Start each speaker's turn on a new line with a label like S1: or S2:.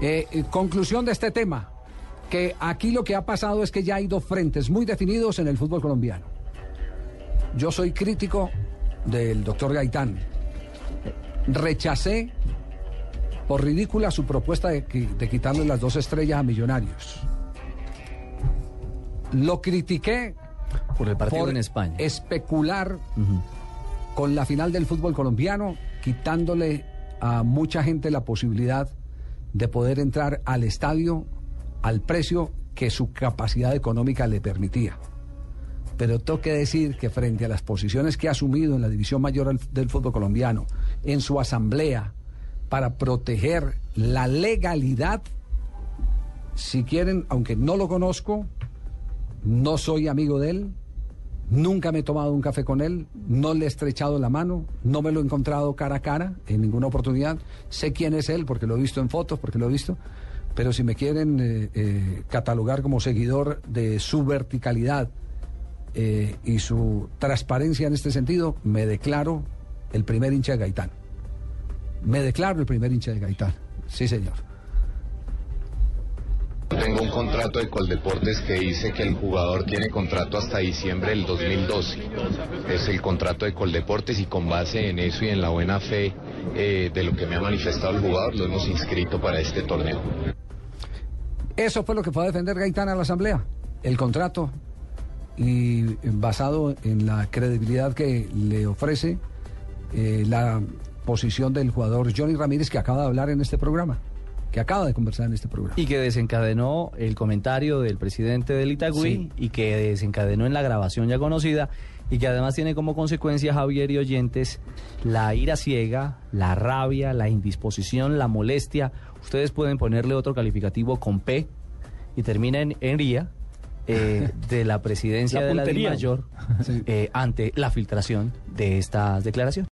S1: Eh, eh, conclusión de este tema, que aquí lo que ha pasado es que ya hay dos frentes muy definidos en el fútbol colombiano. Yo soy crítico del doctor Gaitán. Rechacé por ridícula su propuesta de, de quitarle las dos estrellas a Millonarios. Lo critiqué
S2: por el partido en España.
S1: Especular con la final del fútbol colombiano, quitándole a mucha gente la posibilidad de poder entrar al estadio al precio que su capacidad económica le permitía. Pero tengo que decir que frente a las posiciones que ha asumido en la división mayor del fútbol colombiano, en su asamblea, para proteger la legalidad, si quieren, aunque no lo conozco, no soy amigo de él, nunca me he tomado un café con él, no le he estrechado la mano, no me lo he encontrado cara a cara en ninguna oportunidad. Sé quién es él porque lo he visto en fotos, porque lo he visto. Pero si me quieren eh, eh, catalogar como seguidor de su verticalidad eh, y su transparencia en este sentido, me declaro el primer hincha de Gaitán. Me declaro el primer hincha de Gaitán. Sí, señor.
S3: Tengo un contrato de Coldeportes que dice que el jugador tiene contrato hasta diciembre del 2012. Es el contrato de Coldeportes y con base en eso y en la buena fe eh, de lo que me ha manifestado el jugador, lo hemos inscrito para este torneo.
S1: Eso fue lo que fue a defender Gaitán a la Asamblea, el contrato, y basado en la credibilidad que le ofrece eh, la posición del jugador Johnny Ramírez que acaba de hablar en este programa que acaba de conversar en este programa.
S2: Y que desencadenó el comentario del presidente del Itagüí y que desencadenó en la grabación ya conocida y que además tiene como consecuencia, Javier y oyentes, la ira ciega, la rabia, la indisposición, la molestia. Ustedes pueden ponerle otro calificativo con P y termina en, en ría. Eh, de la presidencia de la mayor eh, ante la filtración de estas declaraciones.